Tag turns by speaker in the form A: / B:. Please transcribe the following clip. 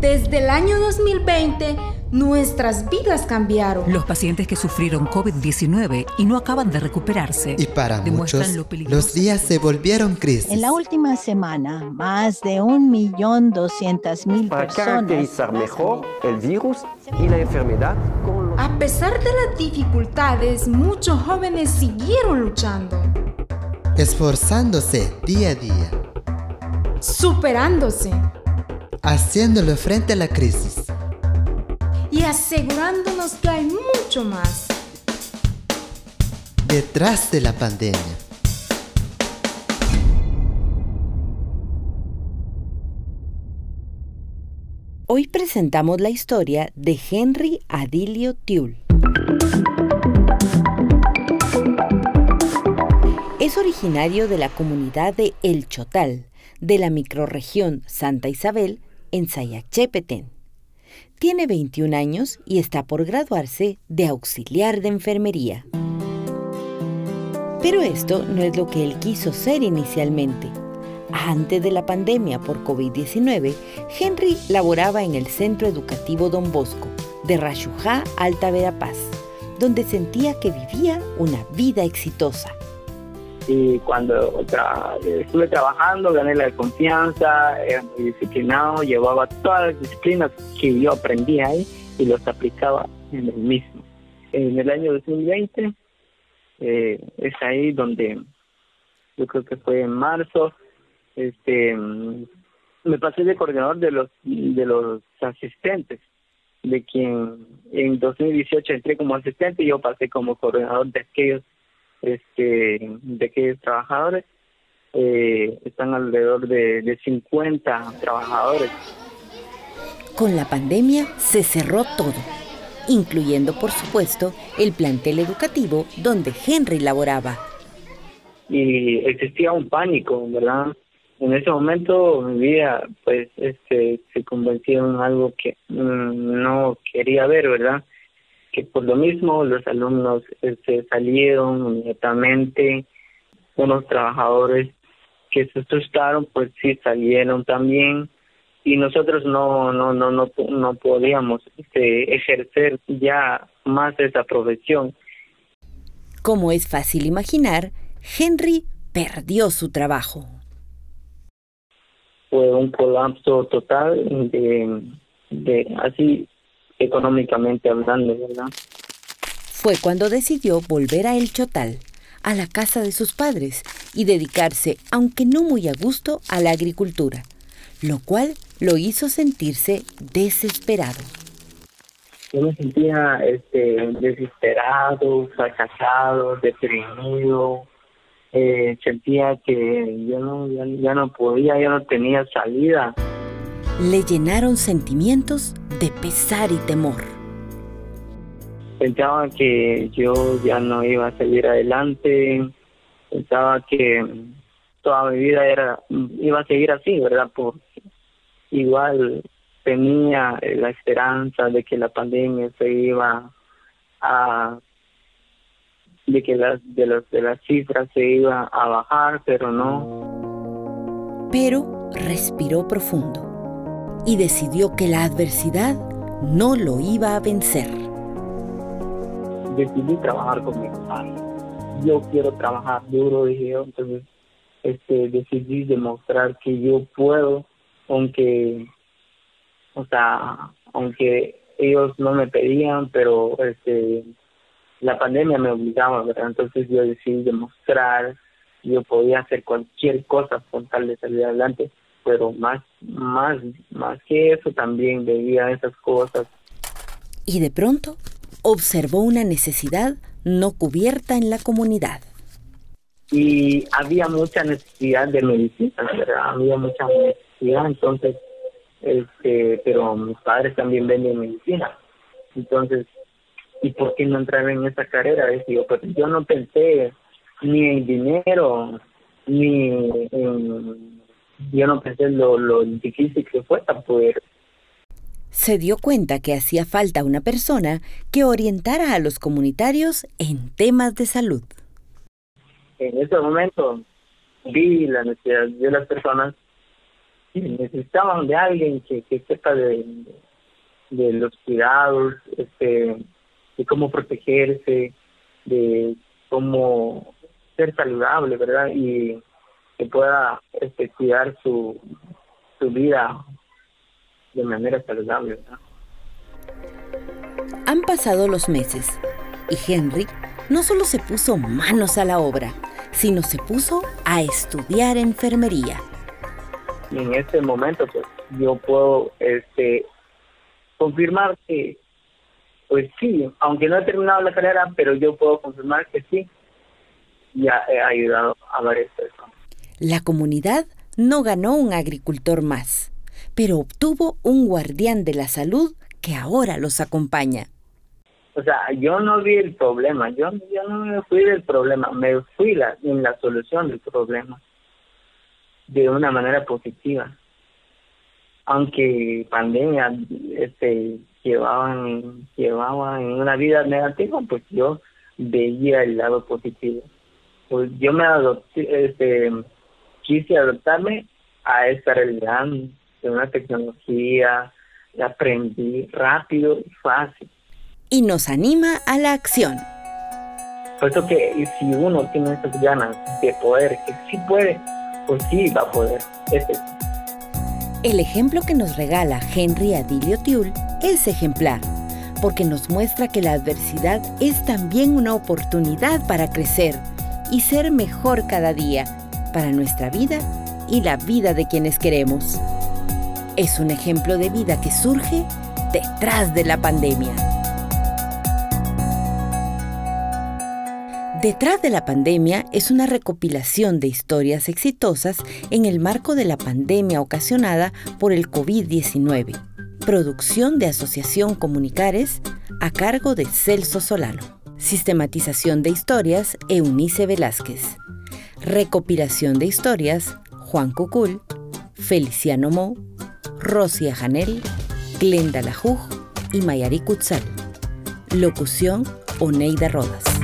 A: Desde el año 2020, nuestras vidas cambiaron.
B: Los pacientes que sufrieron COVID-19 y no acaban de recuperarse.
C: Y para muchos, los días se volvieron crisis.
D: En la última semana, más de 1.200.000 personas...
E: Para caracterizar mejor el virus y la enfermedad.
A: A pesar de las dificultades, muchos jóvenes siguieron luchando.
C: Esforzándose día a día.
A: Superándose
C: haciéndolo frente a la crisis
A: y asegurándonos que hay mucho más
C: detrás de la pandemia.
F: Hoy presentamos la historia de Henry Adilio Tiul. Es originario de la comunidad de El Chotal, de la microrregión Santa Isabel, en Sayachepeten. Tiene 21 años y está por graduarse de auxiliar de enfermería. Pero esto no es lo que él quiso ser inicialmente. Antes de la pandemia por COVID-19, Henry laboraba en el Centro Educativo Don Bosco de Rayujá, Alta Verapaz, donde sentía que vivía una vida exitosa
G: y cuando estuve trabajando gané la confianza, era muy disciplinado, llevaba todas las disciplinas que yo aprendí ahí y los aplicaba en el mismo. En el año 2020 eh, es ahí donde yo creo que fue en marzo, este me pasé de coordinador de los de los asistentes, de quien en 2018 entré como asistente y yo pasé como coordinador de aquellos este, de que trabajadores. Eh, están alrededor de, de 50 trabajadores.
F: Con la pandemia se cerró todo, incluyendo por supuesto el plantel educativo donde Henry laboraba.
G: Y existía un pánico, ¿verdad? En ese momento mi vida pues este se convirtió en algo que mm, no quería ver, ¿verdad? Que por lo mismo los alumnos se este, salieron inmediatamente, unos trabajadores que se asustaron pues sí salieron también y nosotros no no no no no podíamos este, ejercer ya más esa profesión.
F: Como es fácil imaginar, Henry perdió su trabajo.
G: Fue un colapso total de, de así económicamente hablando, ¿verdad?
F: Fue cuando decidió volver a El Chotal, a la casa de sus padres, y dedicarse, aunque no muy a gusto, a la agricultura, lo cual lo hizo sentirse desesperado.
G: Yo me sentía este, desesperado, fracasado, deprimido, eh, sentía que yo no, ya no podía, ya no tenía salida.
F: Le llenaron sentimientos de pesar y temor.
G: Pensaba que yo ya no iba a seguir adelante, pensaba que toda mi vida era iba a seguir así, ¿verdad? Porque igual tenía la esperanza de que la pandemia se iba a de que las de los de las cifras se iba a bajar, pero no.
F: Pero respiró profundo y decidió que la adversidad no lo iba a vencer.
G: Decidí trabajar con mi padre. Yo quiero trabajar duro, dije yo, entonces este, decidí demostrar que yo puedo, aunque, o sea, aunque ellos no me pedían, pero este, la pandemia me obligaba, ¿verdad? Entonces yo decidí demostrar que yo podía hacer cualquier cosa con tal de salir adelante pero más, más, más que eso también veía esas cosas.
F: Y de pronto observó una necesidad no cubierta en la comunidad.
G: Y había mucha necesidad de medicina, ¿verdad? Había mucha necesidad, entonces, este, pero mis padres también venden medicina. Entonces, ¿y por qué no entrar en esa carrera? Decía, pues yo no pensé ni en dinero, ni en yo no pensé lo, lo difícil que fue poder.
F: Se dio cuenta que hacía falta una persona que orientara a los comunitarios en temas de salud.
G: En ese momento vi la necesidad de las personas sí, necesitaban de alguien que, que sepa de, de los cuidados, este, de cómo protegerse, de cómo ser saludable, ¿verdad? Y que pueda este, cuidar su, su vida de manera saludable.
F: Han pasado los meses y Henry no solo se puso manos a la obra, sino se puso a estudiar enfermería.
G: Y en este momento, pues, yo puedo este, confirmar que, pues sí, aunque no he terminado la carrera, pero yo puedo confirmar que sí, ya he ayudado a varias personas.
F: La comunidad no ganó un agricultor más, pero obtuvo un guardián de la salud que ahora los acompaña.
G: O sea, yo no vi el problema, yo, yo no me fui del problema, me fui la, en la solución del problema de una manera positiva. Aunque pandemia este, llevaban, llevaban una vida negativa, pues yo veía el lado positivo. Pues yo me adopté, este, quise adaptarme a esta realidad de una tecnología, la aprendí rápido y fácil
F: y nos anima a la acción.
G: Por eso que si uno tiene esas ganas de poder, que sí puede, pues sí va a poder.
F: El ejemplo que nos regala Henry Adilio Tiul es ejemplar, porque nos muestra que la adversidad es también una oportunidad para crecer y ser mejor cada día, para nuestra vida y la vida de quienes queremos. Es un ejemplo de vida que surge detrás de la pandemia. Detrás de la pandemia es una recopilación de historias exitosas en el marco de la pandemia ocasionada por el COVID-19. Producción de Asociación Comunicares a cargo de Celso Solano. Sistematización de historias Eunice Velázquez. Recopilación de historias Juan Cucul, Feliciano Mo, Rosia Janel, Glenda Lajuj y Mayari Kutzal. Locución Oneida Rodas.